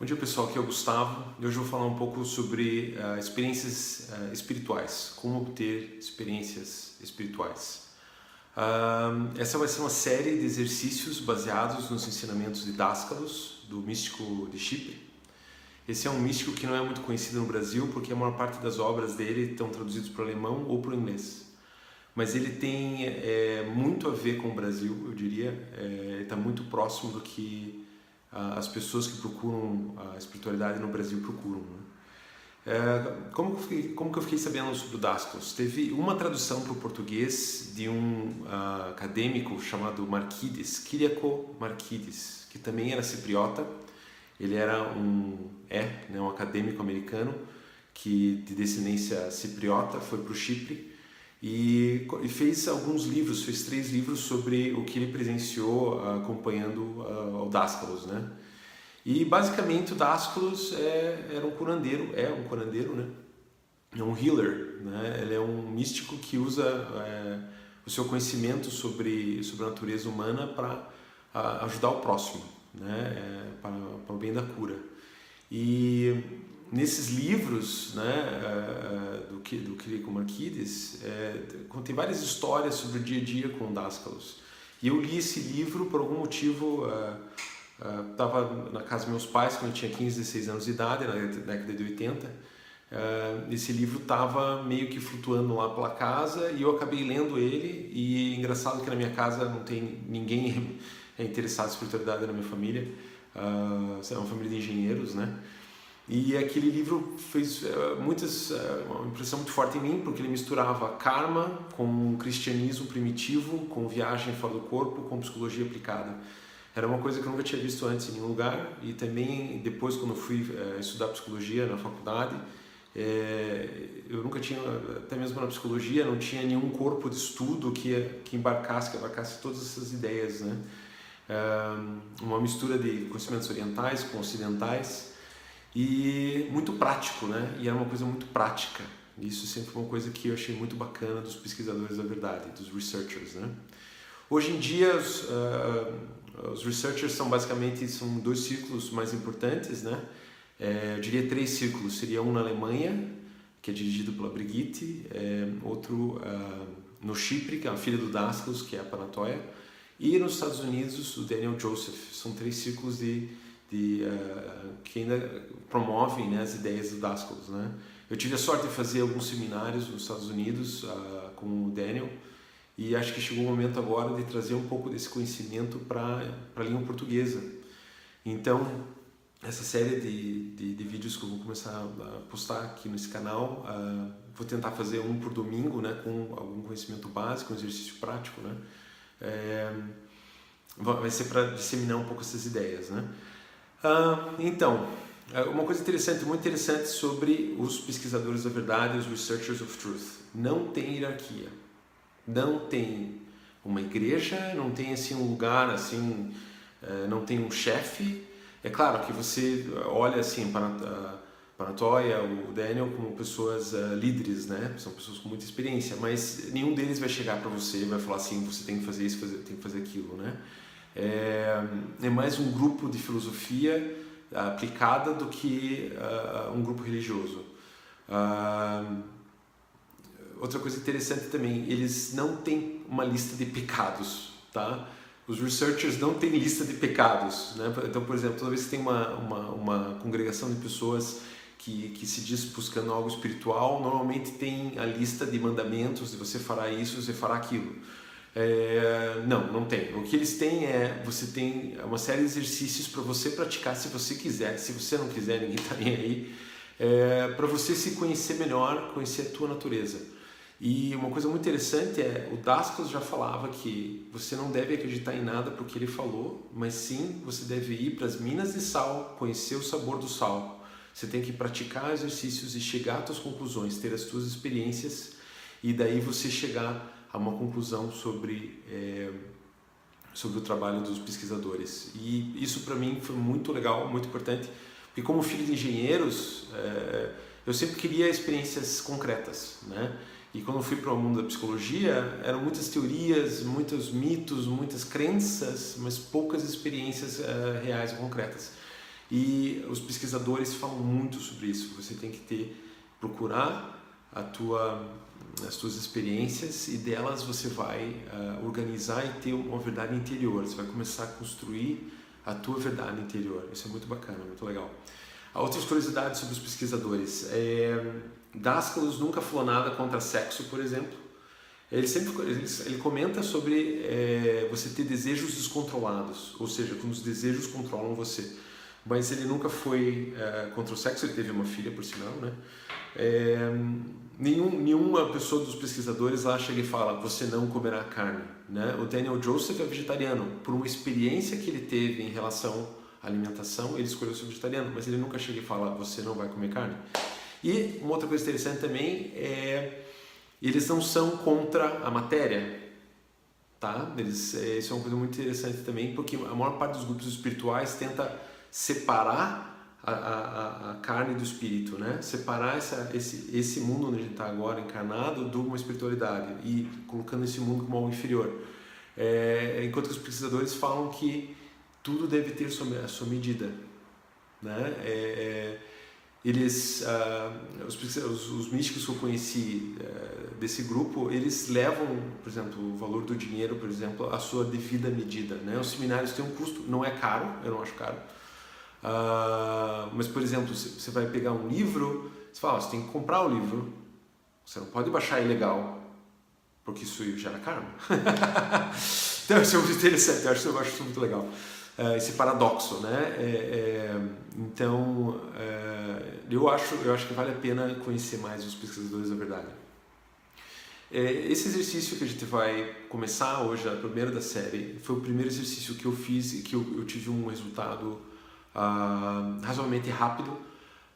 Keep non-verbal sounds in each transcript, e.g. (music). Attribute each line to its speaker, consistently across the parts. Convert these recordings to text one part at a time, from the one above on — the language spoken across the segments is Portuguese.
Speaker 1: Bom dia pessoal, aqui é o Gustavo e hoje eu vou falar um pouco sobre uh, experiências uh, espirituais, como obter experiências espirituais. Uh, essa vai ser uma série de exercícios baseados nos ensinamentos de Dascalos, do místico de Chipre. Esse é um místico que não é muito conhecido no Brasil porque a maior parte das obras dele estão traduzidas para o alemão ou para o inglês. Mas ele tem é, muito a ver com o Brasil, eu diria. É, está muito próximo do que as pessoas que procuram a espiritualidade no Brasil procuram. Né? É, como, que fiquei, como que eu fiquei sabendo sobre o Dastos? Teve uma tradução para o português de um uh, acadêmico chamado Marquides, Kyriako Marquides, que também era cipriota. Ele era um é né, um acadêmico americano que de descendência cipriota foi para o Chipre e, e, fez alguns livros, fez três livros sobre o que ele presenciou uh, acompanhando uh, o Dascalos, né? E basicamente o Dascalos é, era um curandeiro, é um curandeiro, né? É um healer, né? Ele é um místico que usa é, o seu conhecimento sobre, sobre a natureza humana para uh, ajudar o próximo, né? É, para, para o bem da cura. E nesses livros né, eh, eh, do, do Quirico Marquides, é, contém várias histórias sobre o dia a dia com Dascalos. E eu li esse livro por algum motivo. Estava uh, uh, na casa dos meus pais quando eu tinha 15, 16 anos de idade, na década de 80. Uh, esse livro estava meio que flutuando lá pela casa e eu acabei lendo ele. E engraçado que na minha casa não tem ninguém (laughs) interessado em espiritualidade na minha família. Uh, é uma família de engenheiros, né? E aquele livro fez uh, muitas, uh, uma impressão muito forte em mim, porque ele misturava karma com um cristianismo primitivo, com viagem fora do corpo, com psicologia aplicada. Era uma coisa que eu nunca tinha visto antes em nenhum lugar. E também, depois, quando fui uh, estudar psicologia na faculdade, eu nunca tinha, até mesmo na psicologia, não tinha nenhum corpo de estudo que, que embarcasse, que abarcasse todas essas ideias. Né? uma mistura de conhecimentos orientais com ocidentais e muito prático, né? E era uma coisa muito prática. Isso sempre foi uma coisa que eu achei muito bacana dos pesquisadores da verdade, dos researchers, né? Hoje em dia, os, uh, os researchers são basicamente são dois círculos mais importantes, né? É, eu diria três círculos. Seria um na Alemanha, que é dirigido pela Brigitte, é, outro uh, no Chipre, que é a filha do Dascalus, que é a Panatoia, e nos Estados Unidos, o Daniel Joseph. São três círculos de de, uh, que ainda promovem né, as ideias do Dascalos. Né? Eu tive a sorte de fazer alguns seminários nos Estados Unidos uh, com o Daniel e acho que chegou o momento agora de trazer um pouco desse conhecimento para a língua portuguesa. Então, essa série de, de, de, vídeos que eu vou começar a postar aqui nesse canal, uh, vou tentar fazer um por domingo, né, com algum conhecimento básico, um exercício prático, né, é, vai ser para disseminar um pouco essas ideias, né. Então, é uma coisa interessante, muito interessante sobre os pesquisadores da verdade, os researchers of truth. Não tem hierarquia. Não tem uma igreja, não tem assim um lugar assim, é, não tem um chefe. É claro que você olha assim para para a Toya, o Daniel como pessoas líderes, né? São pessoas com muita experiência, mas nenhum deles vai chegar para você e vai falar assim, você tem que fazer isso, tem que fazer aquilo, né? É, é mais um grupo de filosofia aplicada do que uh, um grupo religioso. Uh, outra coisa interessante também, eles não têm uma lista de pecados, tá? Os researchers não têm lista de pecados, né? Então, por exemplo, toda vez que tem uma, uma, uma congregação de pessoas que, que se diz buscando algo espiritual, normalmente tem a lista de mandamentos, de você fará isso, você fará aquilo. É, não, não tem. O que eles têm é você tem uma série de exercícios para você praticar se você quiser. Se você não quiser, ninguém está nem aí. É, para você se conhecer melhor, conhecer a tua natureza. E uma coisa muito interessante é o Dascos já falava que você não deve acreditar em nada porque ele falou, mas sim você deve ir para as minas de sal, conhecer o sabor do sal. Você tem que praticar exercícios e chegar às tuas conclusões, ter as tuas experiências e daí você chegar a uma conclusão sobre, é, sobre o trabalho dos pesquisadores. E isso para mim foi muito legal, muito importante, porque como filho de engenheiros, é, eu sempre queria experiências concretas, né? E quando fui para o mundo da psicologia, eram muitas teorias, muitos mitos, muitas crenças, mas poucas experiências uh, reais concretas. E os pesquisadores falam muito sobre isso. Você tem que ter procurar a tua as tuas experiências e delas você vai uh, organizar e ter uma verdade interior. Você vai começar a construir a tua verdade interior. Isso é muito bacana, muito legal. Outras curiosidades sobre os pesquisadores. É, nunca falou nada contra sexo, por exemplo. Ele sempre ele, ele comenta sobre é, você ter desejos descontrolados, ou seja, quando os desejos controlam você. Mas ele nunca foi é, contra o sexo. Ele teve uma filha, por sinal, né? É, nenhum, nenhuma pessoa dos pesquisadores lá chega e fala você não comerá carne. Né? O Daniel Joseph é vegetariano por uma experiência que ele teve em relação à alimentação, ele escolheu ser vegetariano, mas ele nunca chega e fala você não vai comer carne. E uma outra coisa interessante também é eles não são contra a matéria, tá? Eles, é, isso é uma coisa muito interessante também, porque a maior parte dos grupos espirituais tenta separar a, a, a, carne do espírito, né? Separar essa, esse, esse mundo onde a gente está agora encarnado de uma espiritualidade e colocando esse mundo como algo inferior. É, enquanto que os pesquisadores falam que tudo deve ter sua, a sua medida, né? É, é eles, uh, os, os, os, místicos que eu conheci uh, desse grupo, eles levam, por exemplo, o valor do dinheiro, por exemplo, à sua devida medida, né? Os seminários têm um custo, não é caro, eu não acho caro Uh, mas, por exemplo, você vai pegar um livro, você fala, você tem que comprar o livro, você não pode baixar ilegal, porque isso gera karma. (laughs) então, isso é muito interessante, eu acho, eu acho isso muito legal. Uh, esse paradoxo, né? É, é, então, é, eu, acho, eu acho que vale a pena conhecer mais os pesquisadores da verdade. É, esse exercício que a gente vai começar hoje, a primeira da série, foi o primeiro exercício que eu fiz e que eu, eu tive um resultado uh, razoavelmente rápido.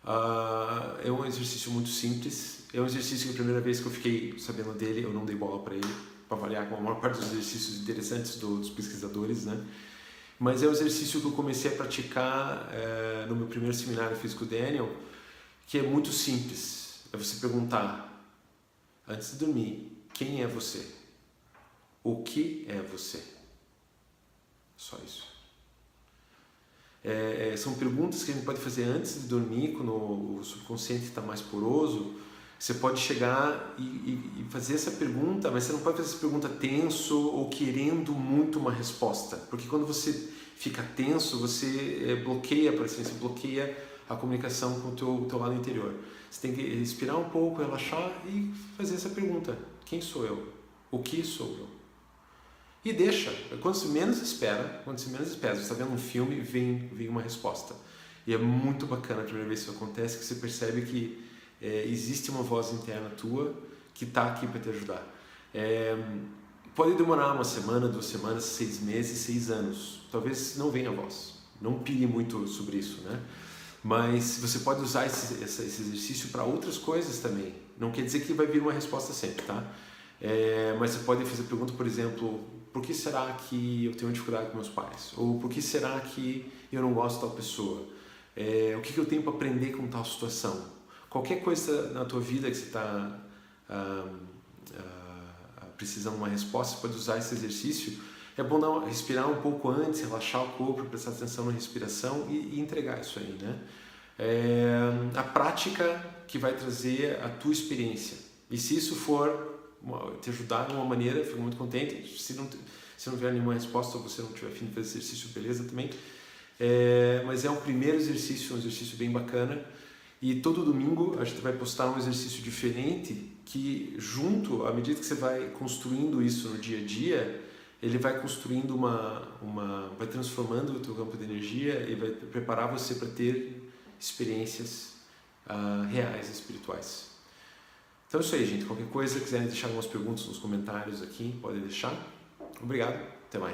Speaker 1: Uh, é um exercício muito simples. É um exercício que a primeira vez que eu fiquei sabendo dele, eu não dei bola para ele, para avaliar com a maior parte dos exercícios interessantes do, dos pesquisadores, né? Mas é um exercício que eu comecei a praticar uh, no meu primeiro seminário físico Daniel, que é muito simples. É você perguntar, antes de dormir, quem é você? O que é você? Só isso. É, é, são perguntas que a gente pode fazer antes de dormir, quando o subconsciente está mais poroso. Você pode chegar e, e, e, fazer essa pergunta, mas você não pode fazer essa pergunta tenso ou querendo muito uma resposta, porque quando você fica tenso, você é, bloqueia, por assim, você bloqueia a comunicação com o teu, teu lado interior. Você tem que respirar um pouco, relaxar e fazer essa pergunta: quem sou eu? O que sou eu? E deixa. Quando você menos espera, quando você menos espera, você está vendo um filme, vem, vem uma resposta. E é muito bacana a primeira vez que isso acontece, que você percebe que é, existe uma voz interna tua que está aqui para te ajudar. É, pode demorar uma semana, duas semanas, seis meses, seis anos. Talvez não venha a voz. Não pire muito sobre isso, né? Mas você pode usar esse, esse exercício para outras coisas também. Não quer dizer que vai vir uma resposta sempre, tá? É, mas você pode fazer pergunta, por exemplo, por que será que eu tenho dificuldade com meus pais? Ou por que será que eu não gosto de tal pessoa? É, o que, que eu tenho para aprender com tal situação? Qualquer coisa na tua vida que você está ah, ah, precisando de uma resposta, você pode usar esse exercício. É bom respirar um pouco antes, relaxar o corpo, prestar atenção na respiração e, e entregar isso aí, né? É, a prática que vai trazer a tua experiência. E se isso for te ajudar de uma maneira, fico muito contente. Se não, se não tiver nenhuma resposta ou você não tiver fim de fazer exercício, beleza também. É, mas é um primeiro exercício, um exercício bem bacana. E todo domingo a gente vai postar um exercício diferente que, junto, à medida que você vai construindo isso no dia a dia, ele vai construindo uma, uma vai transformando o teu campo de energia e vai preparar você para ter experiências uh, reais espirituais. Então é isso aí, gente. Qualquer coisa, quiserem deixar algumas perguntas nos comentários aqui, podem deixar. Obrigado, até mais.